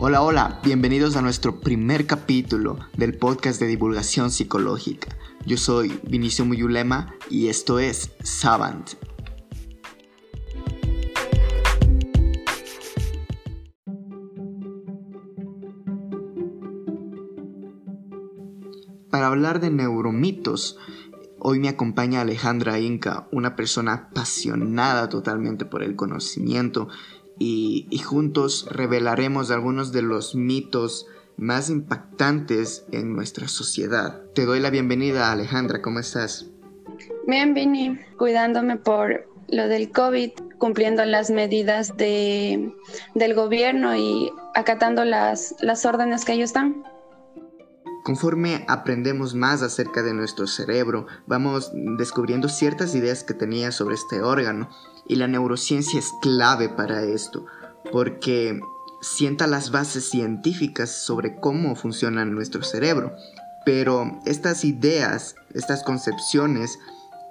Hola, hola, bienvenidos a nuestro primer capítulo del podcast de divulgación psicológica. Yo soy Vinicio Muyulema y esto es Savant. Para hablar de neuromitos, hoy me acompaña Alejandra Inca, una persona apasionada totalmente por el conocimiento y, juntos revelaremos algunos de los mitos más impactantes en nuestra sociedad. Te doy la bienvenida, Alejandra, ¿cómo estás? Bien, Vini, cuidándome por lo del COVID, cumpliendo las medidas de, del gobierno y acatando las, las órdenes que ellos dan. Conforme aprendemos más acerca de nuestro cerebro, vamos descubriendo ciertas ideas que tenía sobre este órgano y la neurociencia es clave para esto, porque sienta las bases científicas sobre cómo funciona nuestro cerebro. Pero estas ideas, estas concepciones,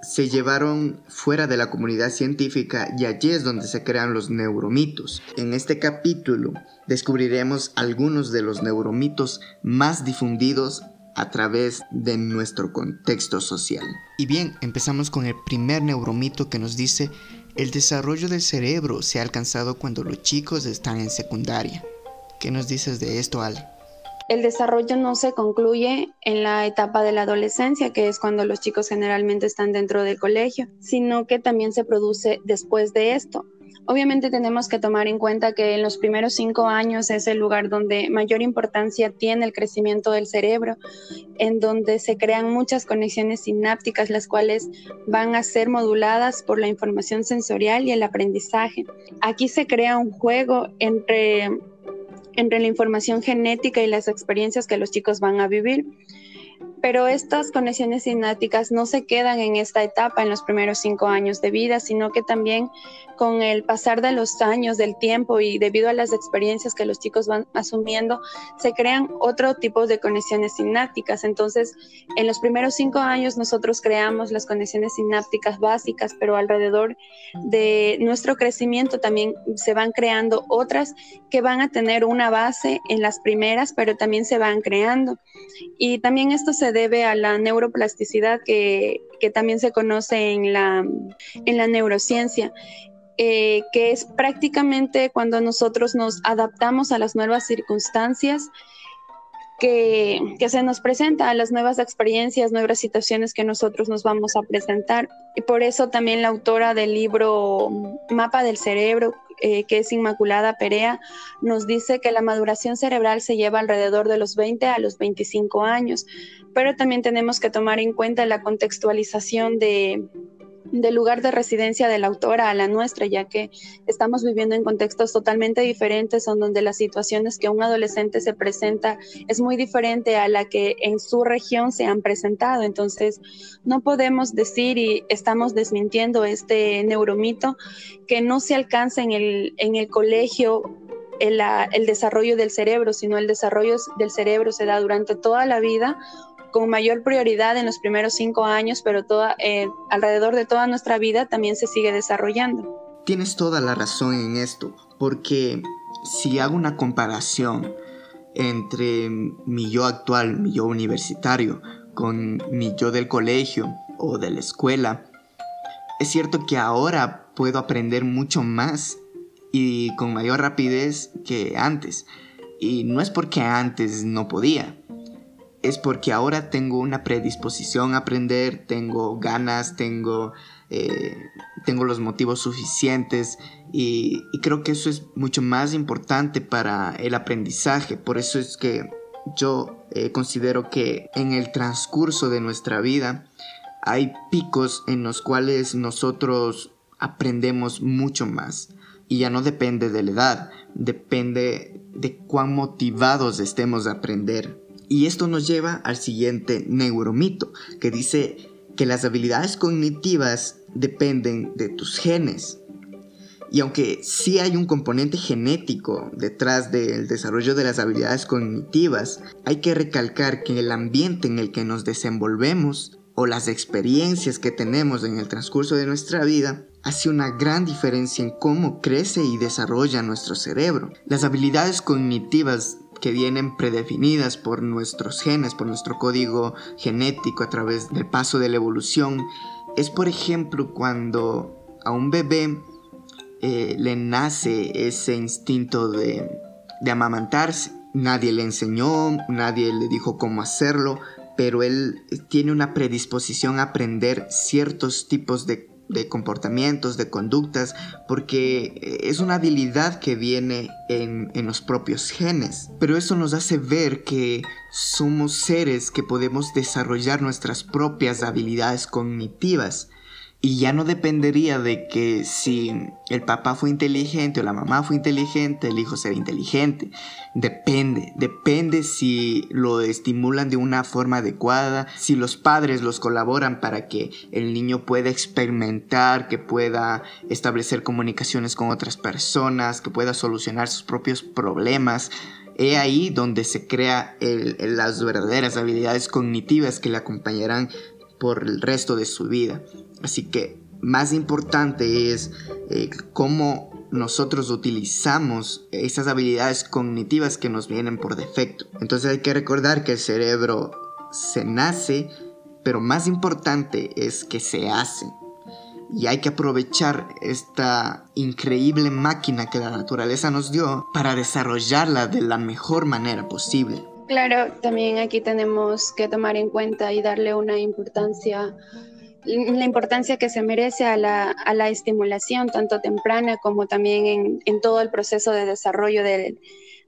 se llevaron fuera de la comunidad científica y allí es donde se crean los neuromitos. En este capítulo descubriremos algunos de los neuromitos más difundidos a través de nuestro contexto social. Y bien, empezamos con el primer neuromito que nos dice el desarrollo del cerebro se ha alcanzado cuando los chicos están en secundaria. ¿Qué nos dices de esto, Ale? El desarrollo no se concluye en la etapa de la adolescencia, que es cuando los chicos generalmente están dentro del colegio, sino que también se produce después de esto. Obviamente tenemos que tomar en cuenta que en los primeros cinco años es el lugar donde mayor importancia tiene el crecimiento del cerebro, en donde se crean muchas conexiones sinápticas, las cuales van a ser moduladas por la información sensorial y el aprendizaje. Aquí se crea un juego entre, entre la información genética y las experiencias que los chicos van a vivir pero estas conexiones sinápticas no se quedan en esta etapa, en los primeros cinco años de vida, sino que también con el pasar de los años, del tiempo y debido a las experiencias que los chicos van asumiendo, se crean otro tipo de conexiones sinápticas. Entonces, en los primeros cinco años nosotros creamos las conexiones sinápticas básicas, pero alrededor de nuestro crecimiento también se van creando otras que van a tener una base en las primeras, pero también se van creando. Y también esto se debe a la neuroplasticidad que, también se conoce en la, en la neurociencia. Eh, que es prácticamente cuando nosotros nos adaptamos a las nuevas circunstancias que, que, se nos presenta, a las nuevas experiencias, nuevas situaciones que nosotros nos vamos a presentar. Y por eso también la autora del libro Mapa del Cerebro, eh, que es Inmaculada Perea, nos dice que la maduración cerebral se lleva alrededor de los 20 a los 25 años, pero también tenemos que tomar en cuenta la contextualización de, del lugar de residencia de la autora a la nuestra, ya que estamos viviendo en contextos totalmente diferentes, son donde las situaciones que un adolescente se presenta es muy diferente a la que en su región se han presentado. Entonces, no podemos decir y estamos desmintiendo este neuromito que no se alcanza en el, en el colegio el, el desarrollo del cerebro, sino el desarrollo del cerebro se da durante toda la vida con mayor prioridad en los primeros cinco años, pero toda, eh, alrededor de toda nuestra vida también se sigue desarrollando. Tienes toda la razón en esto, porque si hago una comparación entre mi yo actual, mi yo universitario, con mi yo del colegio o de la escuela, es cierto que ahora puedo aprender mucho más y con mayor rapidez que antes. Y no es porque antes no podía, es porque ahora tengo una predisposición a aprender, tengo ganas, tengo, eh, tengo los motivos suficientes y, creo que eso es mucho más importante para el aprendizaje. Por eso es que yo eh, considero que en el transcurso de nuestra vida hay picos en los cuales nosotros aprendemos mucho más. Y ya no depende de la edad, depende de cuán motivados estemos a aprender. Y esto nos lleva al siguiente neuromito, que dice que las habilidades cognitivas dependen de tus genes. Y aunque sí hay un componente genético detrás del desarrollo de las habilidades cognitivas, hay que recalcar que el ambiente en el que nos desenvolvemos o las experiencias que tenemos en el transcurso de nuestra vida hace una gran diferencia en cómo crece y desarrolla nuestro cerebro. Las habilidades cognitivas que vienen predefinidas por nuestros genes, por nuestro código genético a través del paso de la evolución, es por ejemplo cuando a un bebé eh, le nace ese instinto de, de amamantarse. Nadie le enseñó, nadie le dijo cómo hacerlo, pero él tiene una predisposición a aprender ciertos tipos de de comportamientos, de conductas, porque eh, es una habilidad que viene en, en, los propios genes. Pero eso nos hace ver que somos seres que podemos desarrollar nuestras propias habilidades cognitivas y ya no dependería de que si el papá fue inteligente o la mamá fue inteligente, el hijo será inteligente. Depende, depende si lo estimulan de una forma adecuada, si los padres los colaboran para que el niño pueda experimentar, que pueda establecer comunicaciones con otras personas, que pueda solucionar sus propios problemas. He ahí donde se crea las verdaderas habilidades cognitivas que le acompañarán por el resto de su vida. Así que más importante es eh, cómo nosotros utilizamos esas habilidades cognitivas que nos vienen por defecto. Entonces hay que recordar que el cerebro se nace, pero más importante es que se hace. Y hay que aprovechar esta increíble máquina que la naturaleza nos dio para desarrollarla de la mejor manera posible. Claro, también aquí tenemos que tomar en cuenta y darle una importancia la importancia que se merece a la, a la estimulación, tanto temprana como también en, en todo el proceso de desarrollo de,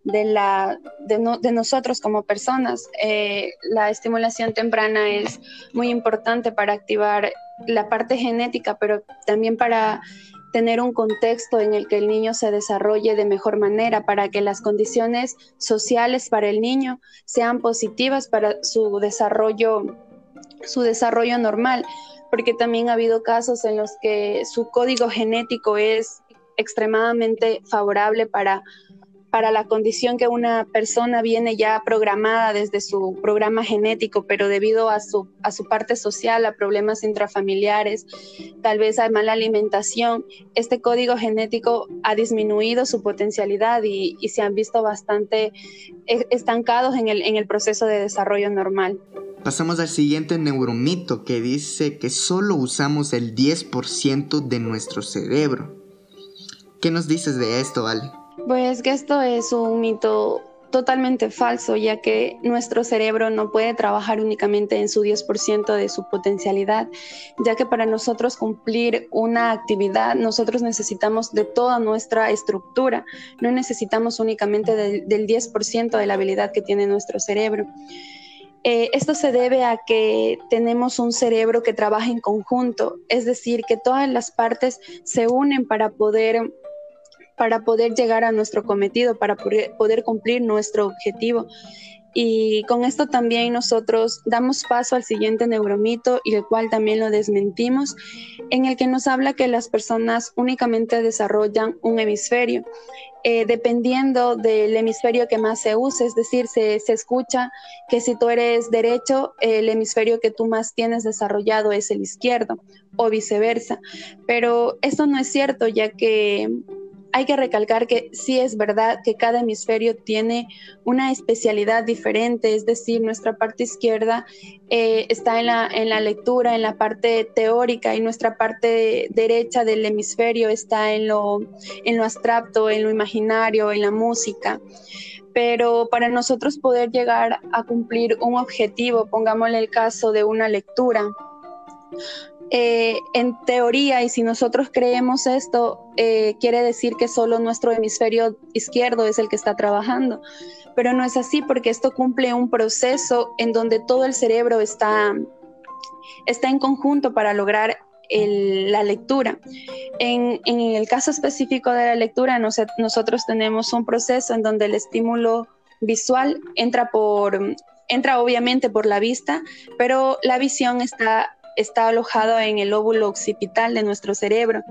de, la, de, de, nosotros como personas. Eh, la estimulación temprana es muy importante para activar la parte genética, pero también para tener un contexto en el que el niño se desarrolle de mejor manera, para que las condiciones sociales para el niño sean positivas para su desarrollo, su desarrollo normal porque también ha habido casos en los que su código genético es extremadamente favorable para, para la condición que una persona viene ya programada desde su programa genético, pero debido a su, a su parte social, a problemas intrafamiliares, tal vez a mala alimentación, este código genético ha disminuido su potencialidad y, y se han visto bastante e, estancados en el, en el proceso de desarrollo normal. Pasamos al siguiente neuromito que dice que solo usamos el 10% de nuestro cerebro. ¿Qué nos dices de esto, Ale? Pues que esto es un mito totalmente falso, ya que nuestro cerebro no puede trabajar únicamente en su 10% de su potencialidad, ya que para nosotros cumplir una actividad nosotros necesitamos de toda nuestra estructura, no necesitamos únicamente del, del 10% de la habilidad que tiene nuestro cerebro. Eh, esto se debe a que tenemos un cerebro que trabaja en conjunto, es decir, que todas las partes se unen para poder, para poder llegar a nuestro cometido, para poder cumplir nuestro objetivo. Y con esto también nosotros damos paso al siguiente neuromito y el cual también lo desmentimos, en el que nos habla que las personas únicamente desarrollan un hemisferio. Eh, dependiendo del hemisferio que más se use, es decir, se, se, escucha que si tú eres derecho, el hemisferio que tú más tienes desarrollado es el izquierdo o viceversa. Pero esto no es cierto, ya que hay que recalcar que sí es verdad que cada hemisferio tiene una especialidad diferente, es decir, nuestra parte izquierda eh, está en la, en la lectura, en la parte teórica, y nuestra parte derecha del hemisferio está en lo, en lo abstracto, en lo imaginario, en la música. Pero para nosotros poder llegar a cumplir un objetivo, pongámosle el caso de una lectura, eh, en teoría, y si nosotros creemos esto, eh, quiere decir que solo nuestro hemisferio izquierdo es el que está trabajando. Pero no es así porque esto cumple un proceso en donde todo el cerebro está, está en conjunto para lograr la lectura. En, el caso específico de la lectura, nosotros tenemos un proceso en donde el estímulo visual entra por entra obviamente por la vista, pero la visión está está alojado en el óvulo occipital de nuestro cerebro.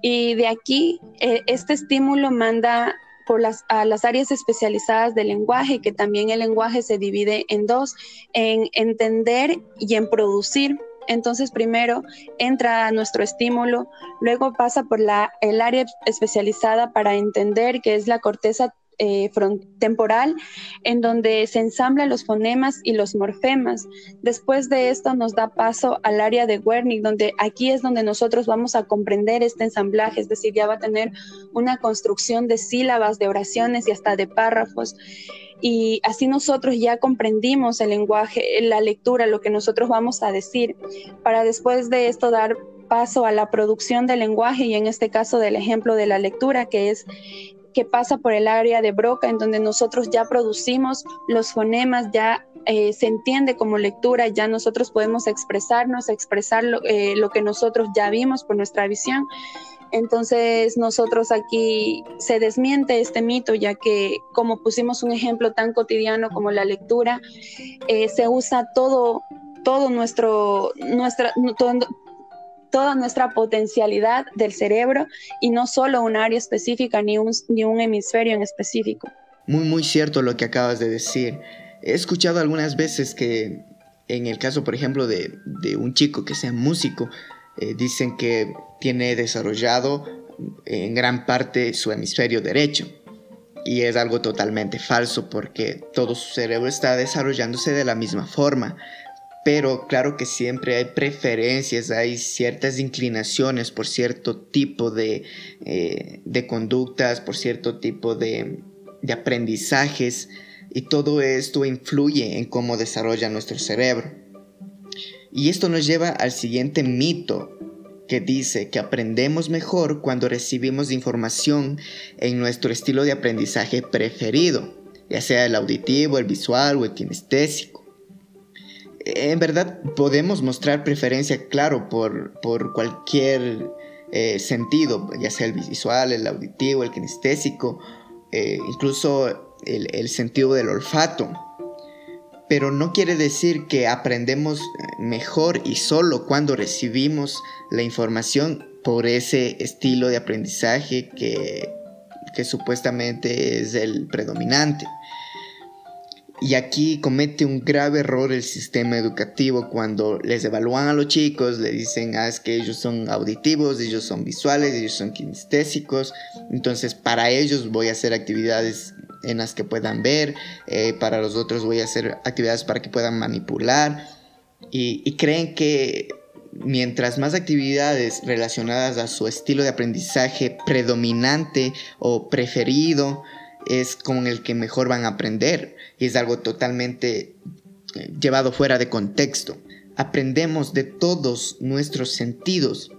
Y de aquí, eh, este estímulo manda por las, a las áreas especializadas del lenguaje, que también el lenguaje se divide en dos, en entender y en producir. Entonces, primero entra nuestro estímulo, luego pasa por la, el área especializada para entender que es la corteza eh, temporal en donde se ensamblan los fonemas y los morfemas. Después de esto nos da paso al área de Wernicke, donde aquí es donde nosotros vamos a comprender este ensamblaje, es decir, ya va a tener una construcción de sílabas, de oraciones y hasta de párrafos. Y así nosotros ya comprendimos el lenguaje, la lectura, lo que nosotros vamos a decir, para después de esto dar paso a la producción del lenguaje y en este caso del ejemplo de la lectura, que es que pasa por el área de Broca, en donde nosotros ya producimos los fonemas, ya eh, se entiende como lectura, ya nosotros podemos expresarnos, expresar lo, eh, lo que nosotros ya vimos por nuestra visión. Entonces nosotros aquí se desmiente este mito, ya que como pusimos un ejemplo tan cotidiano como la lectura, eh, se usa todo, todo nuestro, nuestra, toda nuestra potencialidad del cerebro y no solo un área específica ni un, ni un hemisferio en específico. Muy, muy cierto lo que acabas de decir. He escuchado algunas veces que en el caso, por ejemplo, de, de un chico que sea músico, eh, dicen que tiene desarrollado en gran parte su hemisferio derecho. Y es algo totalmente falso porque todo su cerebro está desarrollándose de la misma forma pero claro que siempre hay preferencias, hay ciertas inclinaciones por cierto tipo de, eh, conductas, por cierto tipo de, de aprendizajes y todo esto influye en cómo desarrolla nuestro cerebro. Y esto nos lleva al siguiente mito que dice que aprendemos mejor cuando recibimos información en nuestro estilo de aprendizaje preferido, ya sea el auditivo, el visual o el kinestésico en verdad podemos mostrar preferencia, claro, por, cualquier eh, sentido, ya sea el visual, el auditivo, el kinestésico, eh, incluso el, sentido del olfato. Pero no quiere decir que aprendemos mejor y solo cuando recibimos la información por ese estilo de aprendizaje que, que supuestamente es el predominante. Y aquí comete un grave error el sistema educativo cuando les evalúan a los chicos, le dicen, ah, es que ellos son auditivos, ellos son visuales, ellos son kinestésicos, entonces para ellos voy a hacer actividades en las que puedan ver, eh, para los otros voy a hacer actividades para que puedan manipular y, y creen que mientras más actividades relacionadas a su estilo de aprendizaje predominante o preferido, es con el que mejor van a aprender y es algo totalmente eh, llevado fuera de contexto. Aprendemos de todos nuestros sentidos.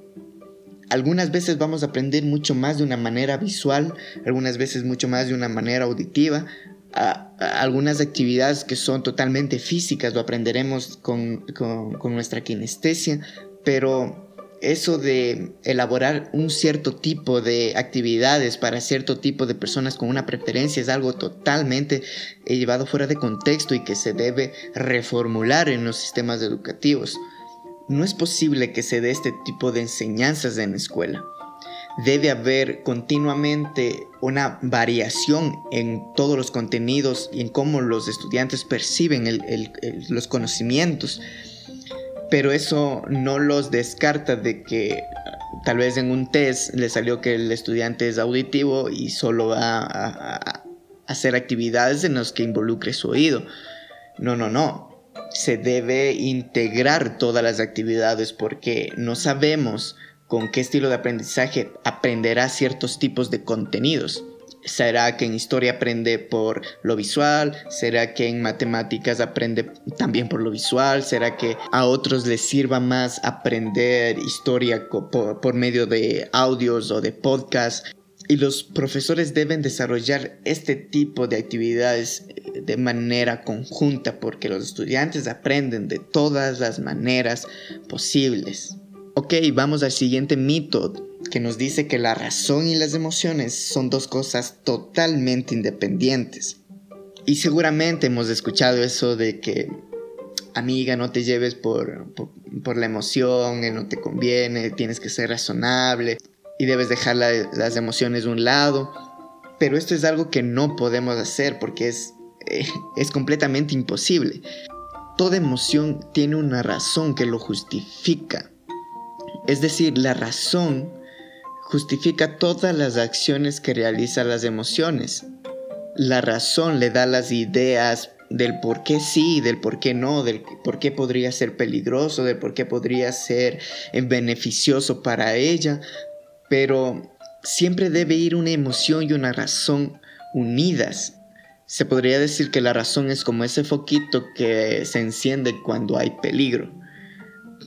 Algunas veces vamos a aprender mucho más de una manera visual, algunas veces mucho más de una manera auditiva. algunas actividades que son totalmente físicas lo aprenderemos con, con nuestra kinestesia, pero eso de elaborar un cierto tipo de actividades para cierto tipo de personas con una preferencia es algo totalmente eh, llevado fuera de contexto y que se debe reformular en los sistemas educativos. No es posible que se dé este tipo de enseñanzas en la escuela. Debe haber continuamente una variación en todos los contenidos y en cómo los estudiantes perciben los conocimientos pero eso no los descarta de que tal vez en un test le salió que el estudiante es auditivo y solo va a, hacer actividades en las que involucre su oído. No, no, no. Se debe integrar todas las actividades porque no sabemos con qué estilo de aprendizaje aprenderá ciertos tipos de contenidos. ¿Será que en historia aprende por lo visual? ¿Será que en matemáticas aprende también por lo visual? ¿Será que a otros les sirva más aprender historia por, medio de audios o de podcasts? Y los profesores deben desarrollar este tipo de actividades eh, de manera conjunta porque los estudiantes aprenden de todas las maneras posibles. Ok, vamos al siguiente mito que nos dice que la razón y las emociones son dos cosas totalmente independientes. Y seguramente hemos escuchado eso de que, amiga, no te lleves por, la emoción, no te conviene, tienes que ser razonable y debes dejar las emociones de un lado. Pero esto es algo que no podemos hacer porque es, eh, es completamente imposible. toda emoción tiene una razón que lo justifica. Es decir, la razón justifica todas las acciones que realizan las emociones. La razón le da las ideas del por qué sí, del por qué no, del por qué podría ser peligroso, del por qué podría ser beneficioso para ella, pero siempre debe ir una emoción y una razón unidas. Se podría decir que la razón es como ese foquito que se enciende cuando hay peligro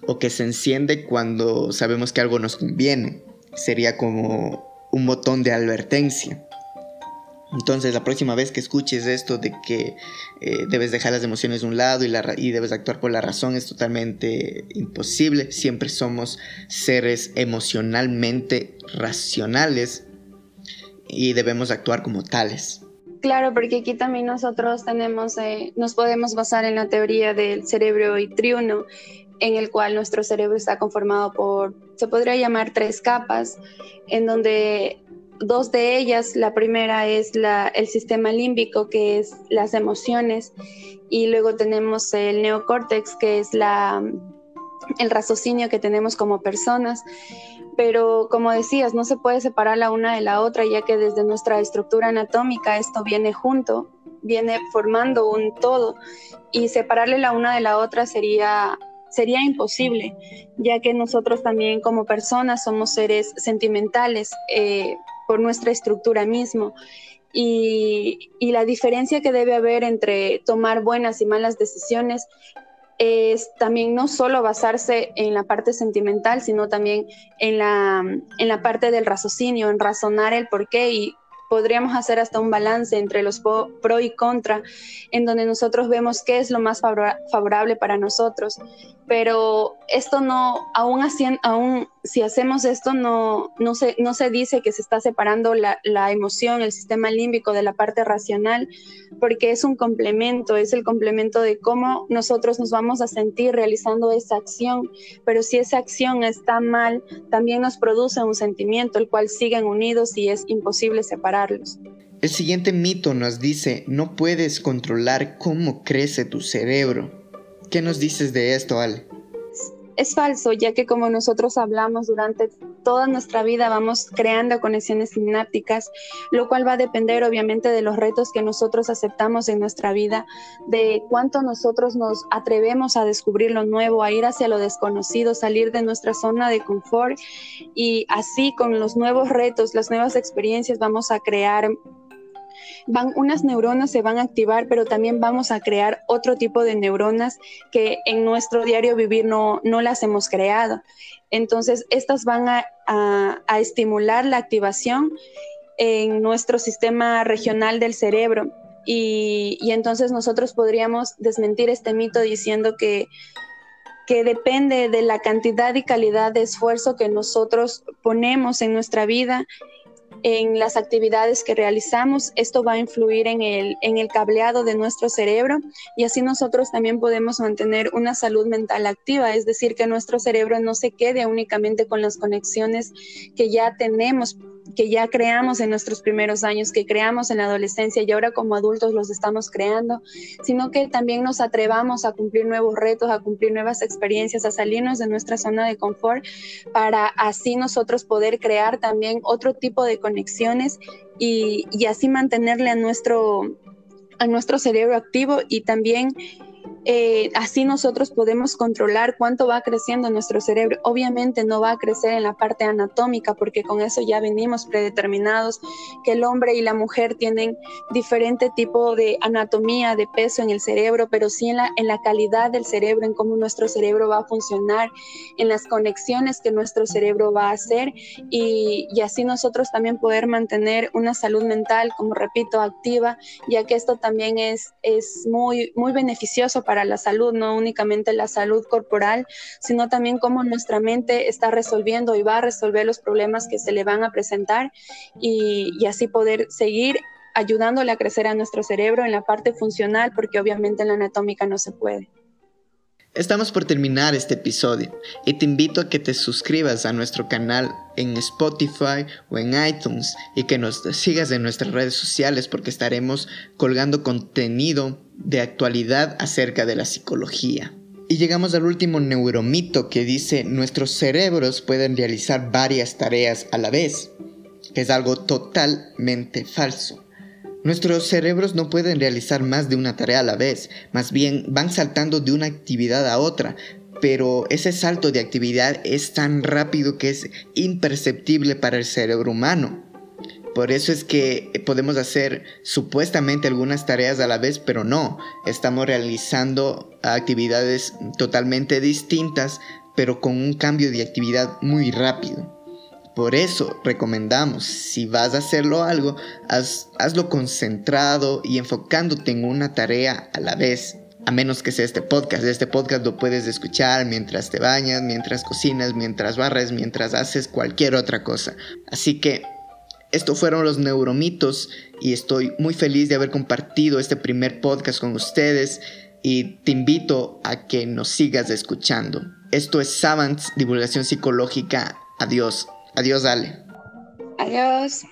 o que se enciende cuando sabemos que algo nos conviene. Sería como un botón de advertencia. Entonces la próxima vez que escuches esto de que eh, debes dejar las emociones de un lado y, y, debes actuar por la razón es totalmente imposible. Siempre somos seres emocionalmente racionales y debemos actuar como tales. Claro, porque aquí también nosotros tenemos, eh, nos podemos basar en la teoría del cerebro y triuno, en el cual nuestro cerebro está conformado por, se podría llamar tres capas, en donde dos de ellas, la primera es la, el sistema límbico, que es las emociones, y luego tenemos el neocórtex, que es la, el raciocinio que tenemos como personas. Pero como decías, no se puede separar la una de la otra, ya que desde nuestra estructura anatómica esto viene junto, viene formando un todo, y separarle la una de la otra sería sería imposible, ya que nosotros también como personas somos seres sentimentales eh, por nuestra estructura mismo. Y, la diferencia que debe haber entre tomar buenas y malas decisiones es también no solo basarse en la parte sentimental, sino también en la, en la parte del raciocinio, en razonar el por qué y podríamos hacer hasta un balance entre los pro y contra, en donde nosotros vemos qué es lo más favorable para nosotros. Pero esto no, aún, así, aún si hacemos esto, no, no, se, no se dice que se está separando la, la emoción, el sistema límbico de la parte racional, porque es un complemento, es el complemento de cómo nosotros nos vamos a sentir realizando esa acción. Pero si esa acción está mal, también nos produce un sentimiento, el cual siguen unidos y es imposible separar. El siguiente mito nos dice, no puedes controlar cómo crece tu cerebro. ¿Qué nos dices de esto, Ale? Es falso, ya que como nosotros hablamos durante toda nuestra vida vamos creando conexiones sinápticas, lo cual va a depender obviamente de los retos que nosotros aceptamos en nuestra vida, de cuánto nosotros nos atrevemos a descubrir lo nuevo, a ir hacia lo desconocido, salir de nuestra zona de confort y así con los nuevos retos, las nuevas experiencias vamos a crear van unas neuronas se van a activar, pero también vamos a crear otro tipo de neuronas que en nuestro diario vivir no, no las hemos creado. Entonces, estas van a, a, estimular la activación en nuestro sistema regional del cerebro. Y, y, entonces nosotros podríamos desmentir este mito diciendo que, que depende de la cantidad y calidad de esfuerzo que nosotros ponemos en nuestra vida en las actividades que realizamos. Esto va a influir en el, en el cableado de nuestro cerebro y así nosotros también podemos mantener una salud mental activa, es decir, que nuestro cerebro no se quede únicamente con las conexiones que ya tenemos que ya creamos en nuestros primeros años, que creamos en la adolescencia y ahora como adultos los estamos creando, sino que también nos atrevamos a cumplir nuevos retos, a cumplir nuevas experiencias, a salirnos de nuestra zona de confort para así nosotros poder crear también otro tipo de conexiones y, y así mantenerle a nuestro, a nuestro cerebro activo y también eh, así nosotros podemos controlar cuánto va creciendo nuestro cerebro. Obviamente no va a crecer en la parte anatómica porque con eso ya venimos predeterminados que el hombre y la mujer tienen diferente tipo de anatomía, de peso en el cerebro, pero sí en la, en la calidad del cerebro, en cómo nuestro cerebro va a funcionar, en las conexiones que nuestro cerebro va a hacer y, y así nosotros también poder mantener una salud mental, como repito, activa, ya que esto también es, es muy, muy beneficioso para para la salud, no únicamente la salud corporal, sino también cómo nuestra mente está resolviendo y va a resolver los problemas que se le van a presentar y, así poder seguir ayudándole a crecer a nuestro cerebro en la parte funcional, porque obviamente en la anatómica no se puede. Estamos por terminar este episodio y te invito a que te suscribas a nuestro canal en Spotify o en iTunes y que nos sigas en nuestras redes sociales porque estaremos colgando contenido de actualidad acerca de la psicología. Y llegamos al último neuromito que dice nuestros cerebros pueden realizar varias tareas a la vez, que es algo totalmente falso. Nuestros cerebros no pueden realizar más de una tarea a la vez, más bien van saltando de una actividad a otra, pero ese salto de actividad es tan rápido que es imperceptible para el cerebro humano. Por eso es que podemos hacer supuestamente algunas tareas a la vez, pero no, estamos realizando actividades totalmente distintas, pero con un cambio de actividad muy rápido. Por eso recomendamos, si vas a hacerlo algo, hazlo concentrado y enfocándote en una tarea a la vez. A menos que sea este podcast. Este podcast lo puedes escuchar mientras te bañas, mientras cocinas, mientras barres, mientras haces cualquier otra cosa. Así que estos fueron los neuromitos y estoy muy feliz de haber compartido este primer podcast con ustedes y te invito a que nos sigas escuchando. Esto es Savants Divulgación Psicológica. Adiós. Adiós, Ale. Adiós.